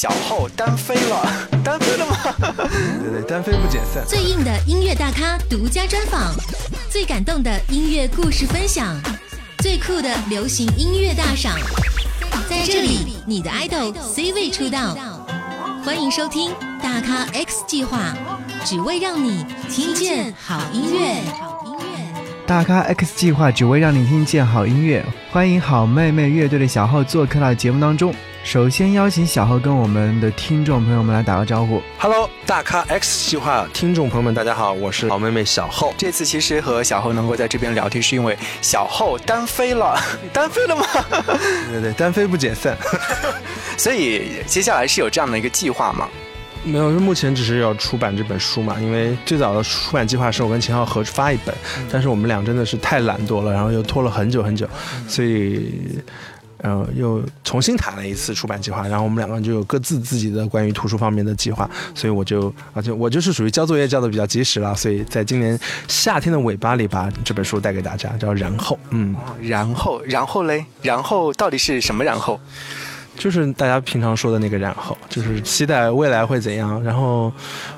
小后单飞了，单飞了吗？对对，单飞不解散。最硬的音乐大咖独家专访，最感动的音乐故事分享，最酷的流行音乐大赏，在这里，你的 idol C 位出道。欢迎收听大咖 X 计划，只为让你听见好音乐。大咖 X 计划只为让你听见好音乐，欢迎好妹妹乐队的小号做客到节目当中。首先邀请小何跟我们的听众朋友们来打个招呼。Hello，大咖 X 计划听众朋友们，大家好，我是好妹妹小后。这次其实和小后能够在这边聊天，是因为小后单飞了，单飞了吗？对对对，单飞不解散。所以接下来是有这样的一个计划吗？没有，目前只是要出版这本书嘛。因为最早的出版计划是我跟秦昊合发一本，但是我们俩真的是太懒惰了，然后又拖了很久很久，所以。呃，又重新谈了一次出版计划，然后我们两个人就有各自自己的关于图书方面的计划，所以我就，而且我就是属于交作业交的比较及时了，所以在今年夏天的尾巴里把这本书带给大家，叫然后，嗯，然后，然后嘞，然后到底是什么然后？就是大家平常说的那个然后，就是期待未来会怎样，然后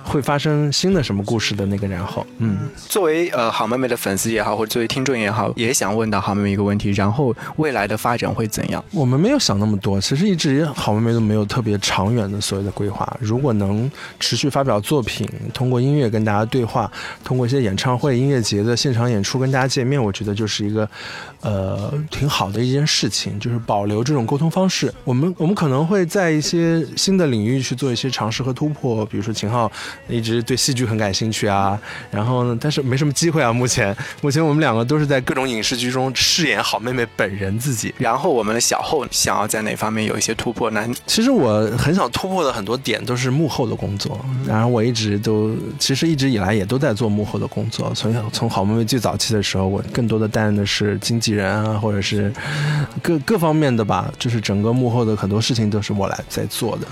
会发生新的什么故事的那个然后。嗯，作为呃好妹妹的粉丝也好，或者作为听众也好，也想问到好妹妹一个问题：然后未来的发展会怎样？我们没有想那么多，其实一直好妹妹都没有特别长远的所谓的规划。如果能持续发表作品，通过音乐跟大家对话，通过一些演唱会、音乐节的现场演出跟大家见面，我觉得就是一个呃挺好的一件事情，就是保留这种沟通方式。我们。我们可能会在一些新的领域去做一些尝试和突破，比如说秦昊一直对戏剧很感兴趣啊，然后呢，但是没什么机会啊。目前，目前我们两个都是在各种影视剧中饰演好妹妹本人自己。然后我们的小后想要在哪方面有一些突破呢？其实我很想突破的很多点都是幕后的工作，然后我一直都其实一直以来也都在做幕后的工作。从从好妹妹最早期的时候，我更多的担任的是经纪人啊，或者是各各方面的吧，就是整个幕后的。很多事情都是我来在做的，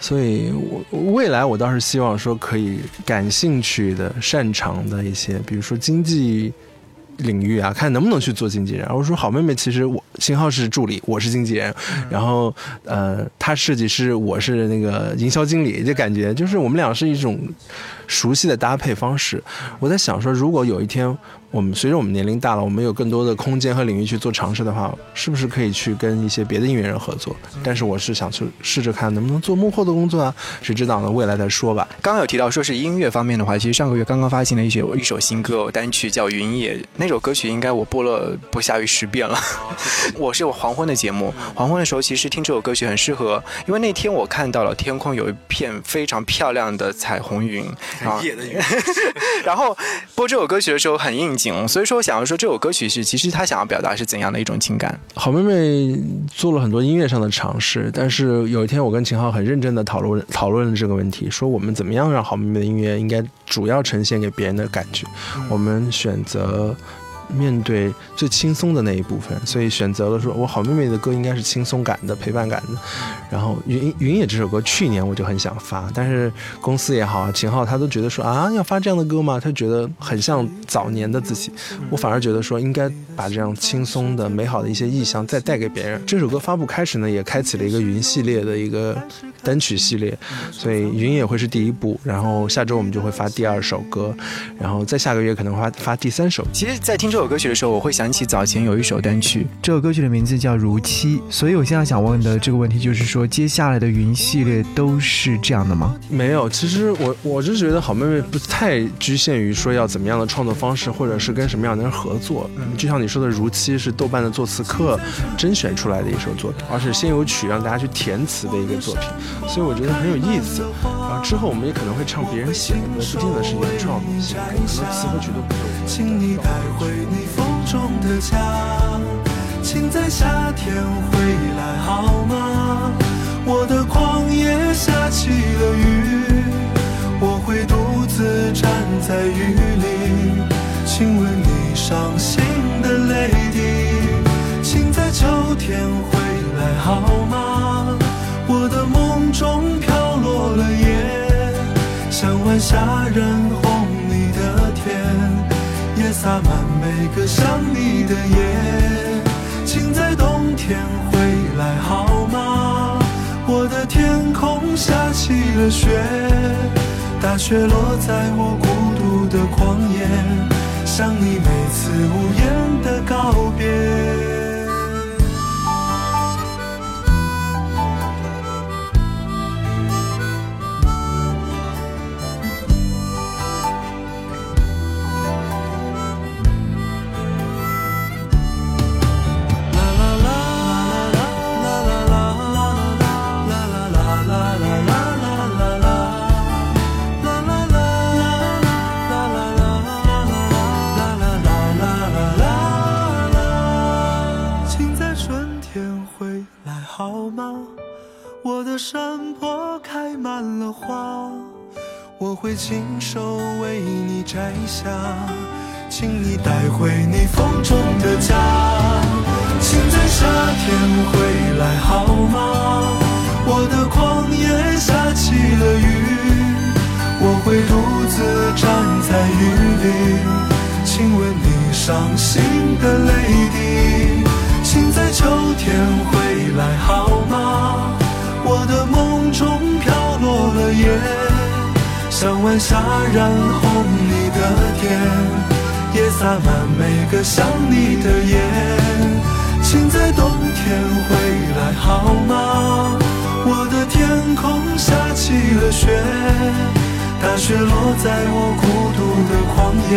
所以我未来我倒是希望说可以感兴趣的、擅长的一些，比如说经济领域啊，看能不能去做经纪人。我说好妹妹，其实我信号是助理，我是经纪人，然后呃，他设计师，我是那个营销经理，就感觉就是我们俩是一种熟悉的搭配方式。我在想说，如果有一天。我们随着我们年龄大了，我们有更多的空间和领域去做尝试的话，是不是可以去跟一些别的音乐人合作？但是我是想去试着看能不能做幕后的工作啊，谁知道呢？未来再说吧。刚刚有提到说是音乐方面的话，其实上个月刚刚发行了一首一首新歌单曲叫《云野》，那首歌曲应该我播了不下于十遍了。我是有黄昏的节目，黄昏的时候其实听这首歌曲很适合，因为那天我看到了天空有一片非常漂亮的彩虹云，夜的云。然后播这首歌曲的时候很应景。所以说，我想要说这首歌曲是，其实他想要表达是怎样的一种情感？好妹妹做了很多音乐上的尝试，但是有一天我跟秦昊很认真的讨论讨论了这个问题，说我们怎么样让好妹妹的音乐应该主要呈现给别人的感觉，我们选择。面对最轻松的那一部分，所以选择了说，我好妹妹的歌应该是轻松感的、陪伴感的。然后《云云野》这首歌，去年我就很想发，但是公司也好，秦昊他都觉得说啊，要发这样的歌吗？他觉得很像早年的自己。我反而觉得说，应该把这样轻松的、美好的一些意象再带给别人。这首歌发布开始呢，也开启了一个云系列的一个单曲系列，所以《云也》会是第一部，然后下周我们就会发第二首歌，然后再下个月可能发发第三首。其实，在听这首。歌曲的时候，我会想起早前有一首单曲，这首歌曲的名字叫《如期》。所以我现在想问的这个问题就是说，接下来的云系列都是这样的吗？没有，其实我我是觉得好妹妹不太局限于说要怎么样的创作方式，或者是跟什么样的人合作。嗯就像你说的，《如期》是豆瓣的作词课甄选出来的一首作品，而是先有曲让大家去填词的一个作品，所以我觉得很有意思。然后之后我们也可能会唱别人写的歌，不见得是原创的，可能词和曲都不用。你风中的家，请在夏天回来好吗？我的旷野下起了个想你的夜，请在冬天回来好吗？我的天空。下起了雪，大雪落在我孤独的旷野，像你每次无言的告别。在雨里，亲吻你伤心的泪滴。请在秋天回来好吗？我的梦中飘落了叶，像晚霞染红你的天，也洒满每个想你的夜。请在冬天回来好吗？我的天空下起了雪，大雪落在我孤独的旷野，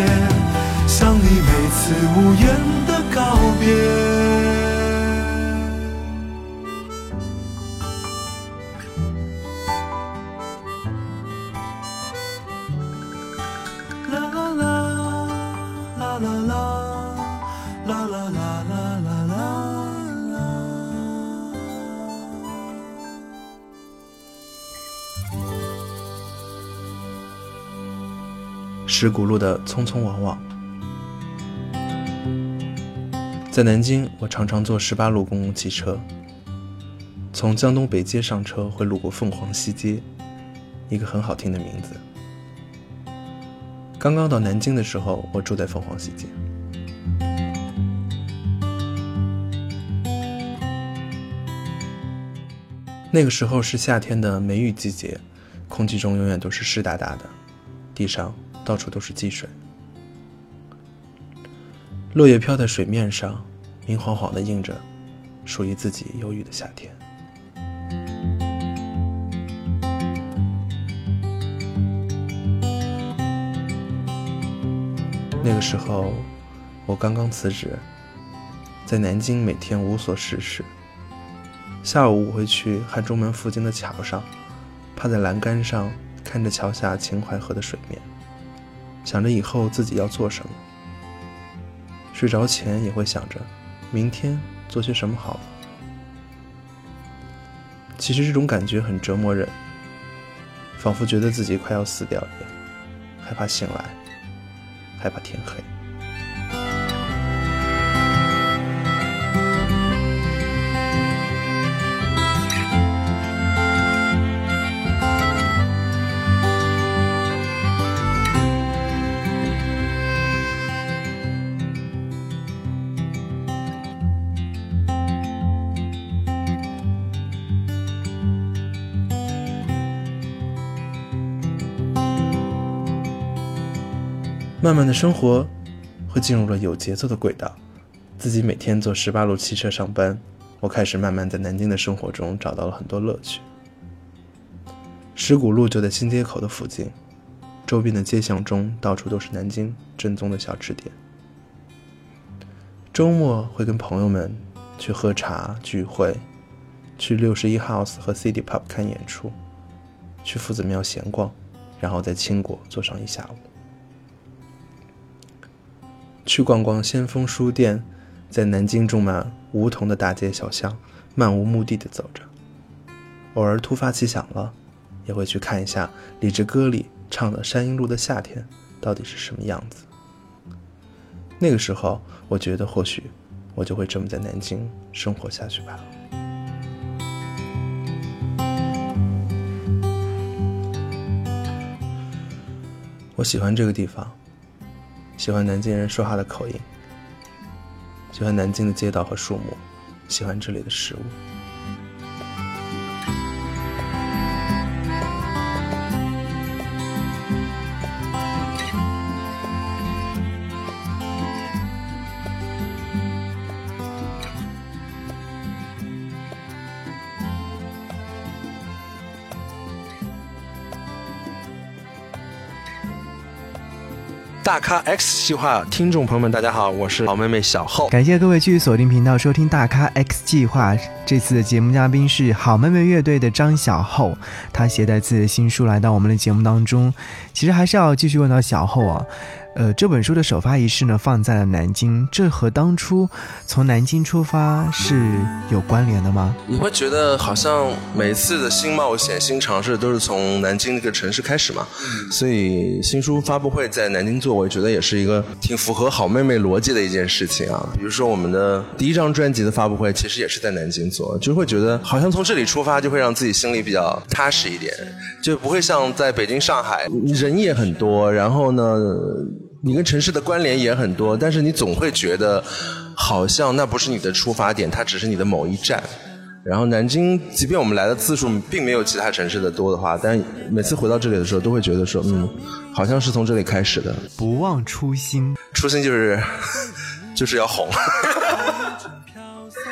像你每次无言的告别。石鼓路的匆匆往往。在南京，我常常坐十八路公共汽车，从江东北街上车会路过凤凰西街，一个很好听的名字。刚刚到南京的时候，我住在凤凰西街。那个时候是夏天的梅雨季节，空气中永远都是湿哒哒的，地上到处都是积水。落叶飘在水面上，明晃晃地映着属于自己忧郁的夏天。那个时候，我刚刚辞职，在南京每天无所事事。下午我会去汉中门附近的桥上，趴在栏杆上看着桥下秦淮河的水面，想着以后自己要做什么。睡着前也会想着，明天做些什么好。其实这种感觉很折磨人，仿佛觉得自己快要死掉一样，害怕醒来，害怕天黑。慢慢的生活会进入了有节奏的轨道，自己每天坐十八路汽车上班，我开始慢慢在南京的生活中找到了很多乐趣。石鼓路就在新街口的附近，周边的街巷中到处都是南京正宗的小吃店。周末会跟朋友们去喝茶聚会，去六十一 House 和 City Pub 看演出，去夫子庙闲逛，然后在青果坐上一下午。去逛逛先锋书店，在南京种满梧桐的大街小巷，漫无目的的走着。偶尔突发奇想了，也会去看一下李志歌里唱的山阴路的夏天到底是什么样子。那个时候，我觉得或许我就会这么在南京生活下去吧。我喜欢这个地方。喜欢南京人说话的口音，喜欢南京的街道和树木，喜欢这里的食物。大咖 X 计划，听众朋友们，大家好，我是好妹妹小厚。感谢各位继续锁定频道收听大咖 X 计划。这次的节目嘉宾是好妹妹乐队的张小厚，她携带自己的新书来到我们的节目当中。其实还是要继续问到小厚啊。呃，这本书的首发仪式呢放在了南京，这和当初从南京出发是有关联的吗？你会觉得好像每次的新冒险、新尝试都是从南京这个城市开始嘛？所以新书发布会在南京做，我觉得也是一个挺符合好妹妹逻辑的一件事情啊。比如说我们的第一张专辑的发布会，其实也是在南京做，就会觉得好像从这里出发，就会让自己心里比较踏实一点，就不会像在北京、上海人也很多，然后呢。你跟城市的关联也很多，但是你总会觉得，好像那不是你的出发点，它只是你的某一站。然后南京，即便我们来的次数并没有其他城市的多的话，但每次回到这里的时候，都会觉得说，嗯，好像是从这里开始的。不忘初心，初心就是 就是要红。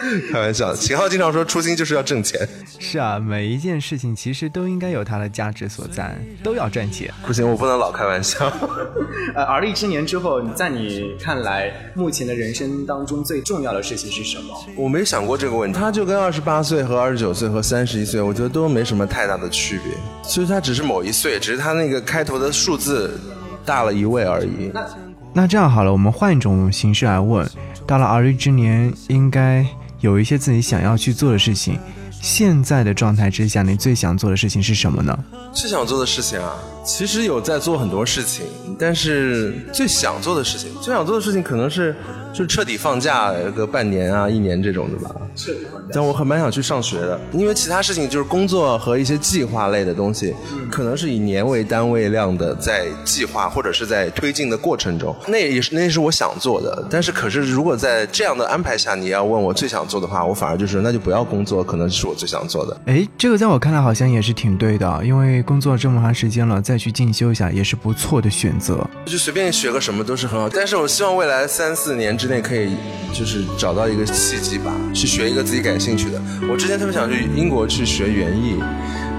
开玩笑，秦昊经常说初心就是要挣钱。是啊，每一件事情其实都应该有它的价值所在，都要赚钱。不行，我不能老开玩笑。呃，而立之年之后，在你看来，目前的人生当中最重要的事情是什么？我没想过这个问题。他就跟二十八岁和二十九岁和三十一岁，我觉得都没什么太大的区别。所以他只是某一岁，只是他那个开头的数字大了一位而已。那那这样好了，我们换一种形式来问：到了而立之年，应该。有一些自己想要去做的事情，现在的状态之下，你最想做的事情是什么呢？最想做的事情啊，其实有在做很多事情，但是最想做的事情，最想做的事情可能是。就彻底放假个半年啊、一年这种的吧。彻底放假。但我很蛮想去上学的，因为其他事情就是工作和一些计划类的东西，可能是以年为单位量的在计划或者是在推进的过程中，那也是那是我想做的。但是可是如果在这样的安排下，你要问我最想做的话，我反而就是那就不要工作，可能是我最想做的。哎，这个在我看来好像也是挺对的，因为工作这么长时间了，再去进修一下也是不错的选择。就随便学个什么都是很好，但是我希望未来三四年。之内可以就是找到一个契机吧，去学一个自己感兴趣的。我之前特别想去英国去学园艺，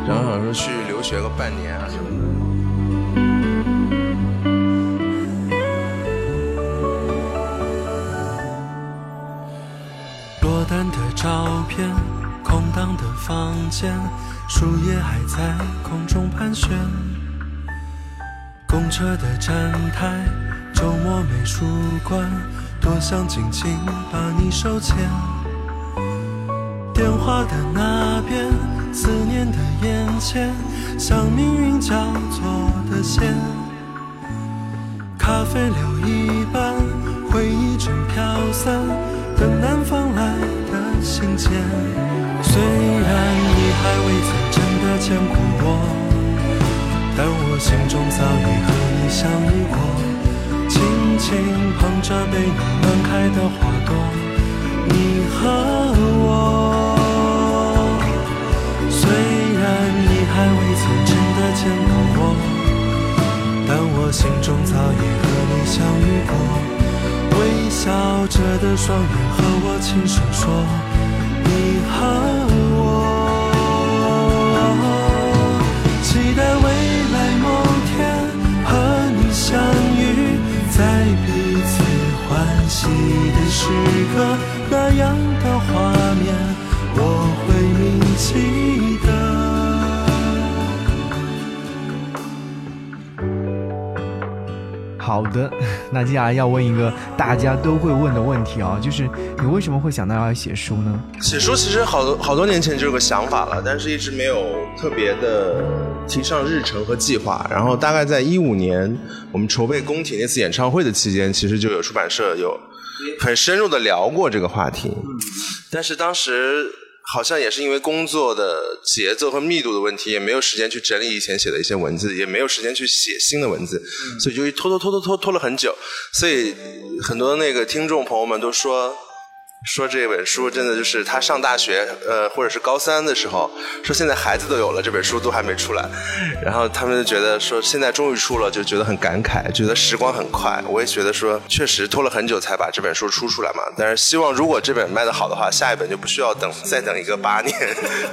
然后想说去留学个半年啊什么的。落单的照片，空荡的房间，树叶还在空中盘旋。公车的站台，周末美术馆。多想紧紧把你手牵，电话的那边，思念的眼前，像命运交错的线，咖啡留一半，回忆正飘散，等南方来的信件。虽然你还未曾真的见过我，但我心中早已和你相遇过。轻捧着被你暖开的花朵，你和我。虽然你还未曾真的见过我，但我心中早已和你相遇过。微笑着的双眼和我轻声说，你和欢喜的时刻，那样的画面我会铭记的。好的，那接下来要问一个大家都会问的问题啊，就是你为什么会想到要写书呢？写书其实好多好多年前就有个想法了，但是一直没有特别的。提上日程和计划，然后大概在一五年，我们筹备工体那次演唱会的期间，其实就有出版社有很深入的聊过这个话题。但是当时好像也是因为工作的节奏和密度的问题，也没有时间去整理以前写的一些文字，也没有时间去写新的文字，所以就拖拖拖拖拖拖了很久。所以很多那个听众朋友们都说。说这本书真的就是他上大学，呃，或者是高三的时候，说现在孩子都有了，这本书都还没出来，然后他们就觉得说现在终于出了，就觉得很感慨，觉得时光很快。我也觉得说确实拖了很久才把这本书出出来嘛，但是希望如果这本卖的好的话，下一本就不需要等再等一个八年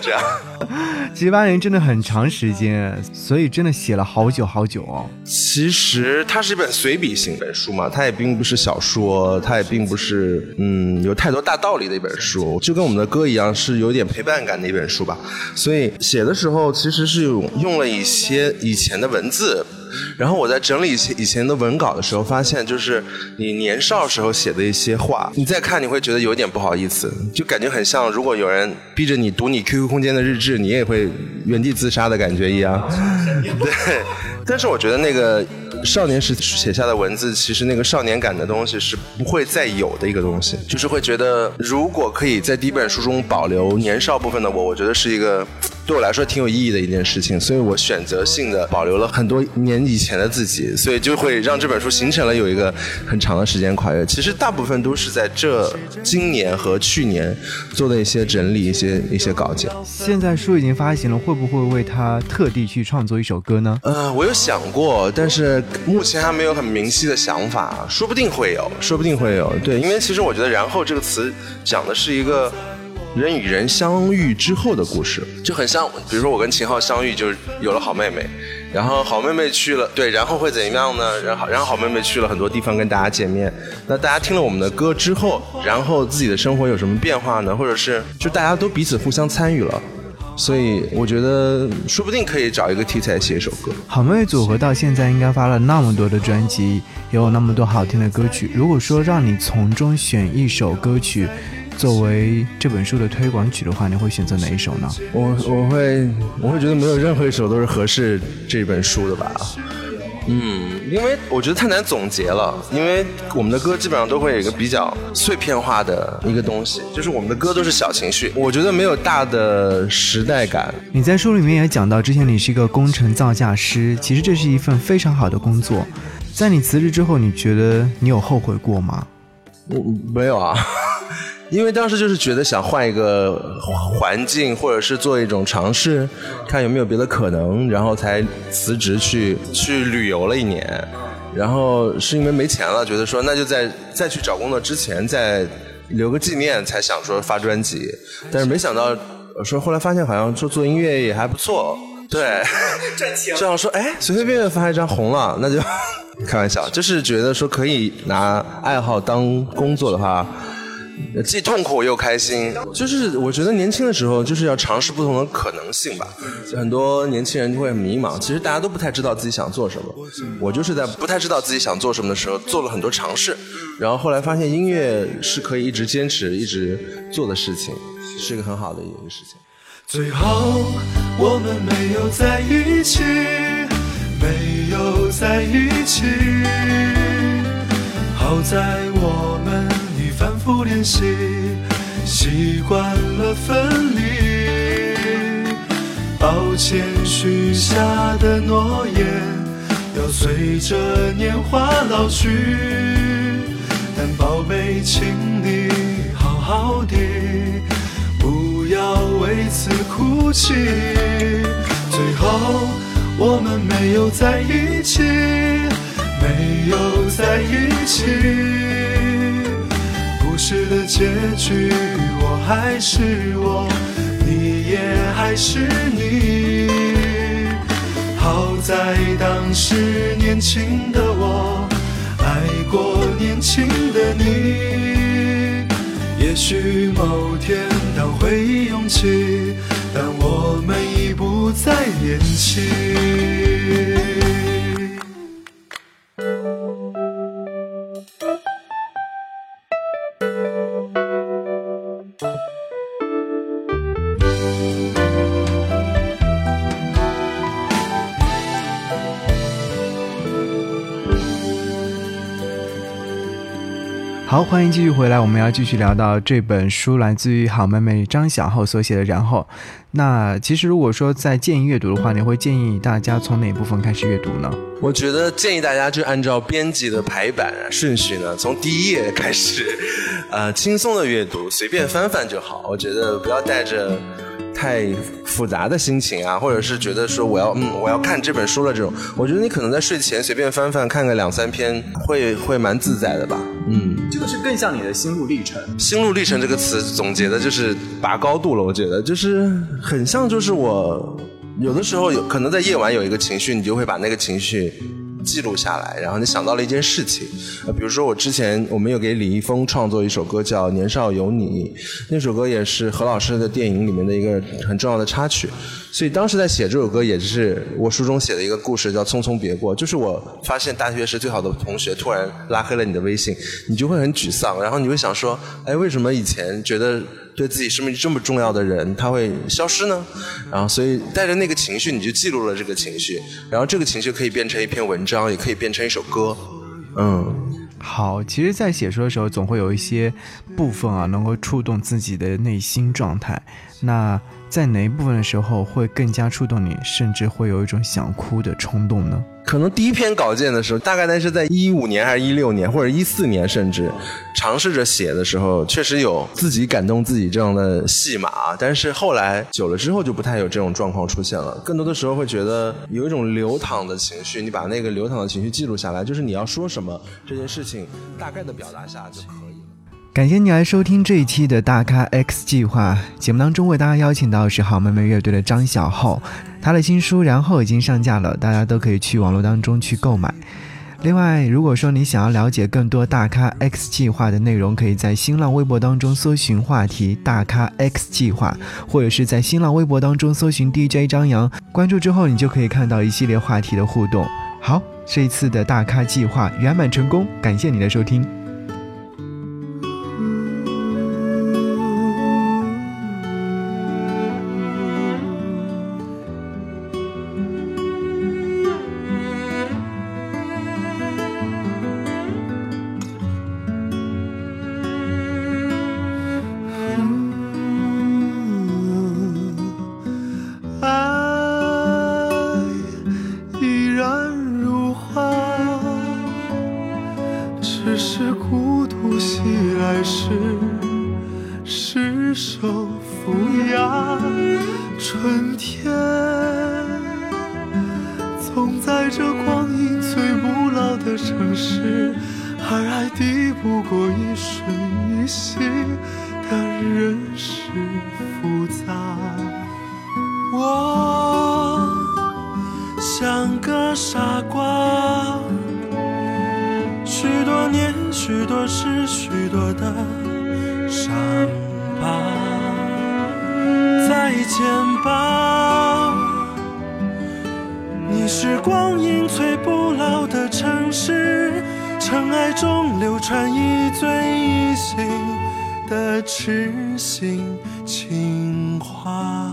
这样。其实八年真的很长时间，所以真的写了好久好久哦。其实它是一本随笔型本书嘛，它也并不是小说，它也并不是嗯有太多大道理的一本书，就跟我们的歌一样，是有点陪伴感的一本书吧。所以写的时候其实是用用了一些以前的文字。然后我在整理以前以前的文稿的时候，发现就是你年少时候写的一些话，你再看你会觉得有点不好意思，就感觉很像如果有人逼着你读你 QQ 空间的日志，你也会原地自杀的感觉一样。对，但是我觉得那个少年时写下的文字，其实那个少年感的东西是不会再有的一个东西，就是会觉得如果可以在第一本书中保留年少部分的我，我觉得是一个。对我来说挺有意义的一件事情，所以我选择性的保留了很多年以前的自己，所以就会让这本书形成了有一个很长的时间跨越。其实大部分都是在这今年和去年做的一些整理、一些一些稿件。现在书已经发行了，会不会为他特地去创作一首歌呢？呃，我有想过，但是目前还没有很明晰的想法，说不定会有，说不定会有。对，因为其实我觉得“然后”这个词讲的是一个。人与人相遇之后的故事，就很像，比如说我跟秦昊相遇，就有了好妹妹，然后好妹妹去了，对，然后会怎样呢？然后，然后好妹妹去了很多地方跟大家见面，那大家听了我们的歌之后，然后自己的生活有什么变化呢？或者是就大家都彼此互相参与了，所以我觉得说不定可以找一个题材写一首歌。好妹妹组合到现在应该发了那么多的专辑，也有那么多好听的歌曲。如果说让你从中选一首歌曲。作为这本书的推广曲的话，你会选择哪一首呢？我我会我会觉得没有任何一首都是合适这本书的吧。嗯，因为我觉得太难总结了。因为我们的歌基本上都会有一个比较碎片化的一个东西，就是我们的歌都是小情绪。我觉得没有大的时代感。你在书里面也讲到，之前你是一个工程造价师，其实这是一份非常好的工作。在你辞职之后，你觉得你有后悔过吗？我没有啊。因为当时就是觉得想换一个环境，或者是做一种尝试，看有没有别的可能，然后才辞职去去旅游了一年。然后是因为没钱了，觉得说那就在再去找工作之前再留个纪念，才想说发专辑。但是没想到说后来发现好像说做音乐也还不错，对，赚钱。这样说哎，随随便便发一张红了，那就 开玩笑，就是觉得说可以拿爱好当工作的话。既痛苦又开心，就是我觉得年轻的时候就是要尝试不同的可能性吧。很多年轻人就会很迷茫，其实大家都不太知道自己想做什么。我就是在不太知道自己想做什么的时候做了很多尝试，然后后来发现音乐是可以一直坚持、一直做的事情，是一个很好的一个事情。最后我们没有在一起，没有在一起，好在我们。反复练习，习惯了分离。抱歉，许下的诺言要随着年华老去。但宝贝，请你好好的，不要为此哭泣。最后，我们没有在一起，结局，我还是我，你也还是你。好在当时年轻的我，爱过年轻的你。也许某天当回忆涌起，但我们已不再年轻。好，欢迎继续回来，我们要继续聊到这本书，来自于好妹妹张小厚所写的。然后，那其实如果说在建议阅读的话，你会建议大家从哪部分开始阅读呢？我觉得建议大家就按照编辑的排版顺序呢，从第一页开始，呃，轻松的阅读，随便翻翻就好。我觉得不要带着。太复杂的心情啊，或者是觉得说我要嗯我要看这本书了这种，我觉得你可能在睡前随便翻翻看个两三篇，会会蛮自在的吧。嗯，这个是更像你的心路历程。心路历程这个词总结的就是拔高度了，我觉得就是很像，就是我有的时候有可能在夜晚有一个情绪，你就会把那个情绪。记录下来，然后你想到了一件事情，比如说我之前我们有给李易峰创作一首歌叫《年少有你》，那首歌也是何老师的电影里面的一个很重要的插曲，所以当时在写这首歌，也是我书中写的一个故事，叫《匆匆别过》，就是我发现大学时最好的同学突然拉黑了你的微信，你就会很沮丧，然后你会想说，哎，为什么以前觉得。对自己生命这么重要的人，他会消失呢？然后，所以带着那个情绪，你就记录了这个情绪，然后这个情绪可以变成一篇文章，也可以变成一首歌。嗯，好，其实，在写书的时候，总会有一些部分啊，能够触动自己的内心状态。那在哪一部分的时候，会更加触动你，甚至会有一种想哭的冲动呢？可能第一篇稿件的时候，大概那是在一五年还是一六年，或者一四年，甚至尝试着写的时候，确实有自己感动自己这样的戏码。但是后来久了之后，就不太有这种状况出现了。更多的时候会觉得有一种流淌的情绪，你把那个流淌的情绪记录下来，就是你要说什么，这件事情大概的表达下就可以。感谢你来收听这一期的大咖 X 计划节目当中，为大家邀请到是好妹妹乐队的张小厚，她的新书《然后》已经上架了，大家都可以去网络当中去购买。另外，如果说你想要了解更多大咖 X 计划的内容，可以在新浪微博当中搜寻话题“大咖 X 计划”，或者是在新浪微博当中搜寻 DJ 张扬，关注之后你就可以看到一系列话题的互动。好，这一次的大咖计划圆满成功，感谢你的收听。城市，而爱敌不过一瞬一息的人世复杂。我像个傻瓜，许多年，许多事，许多的伤疤。再见吧。是光阴最不老的城市，尘埃中流传一醉一醒的痴心情话。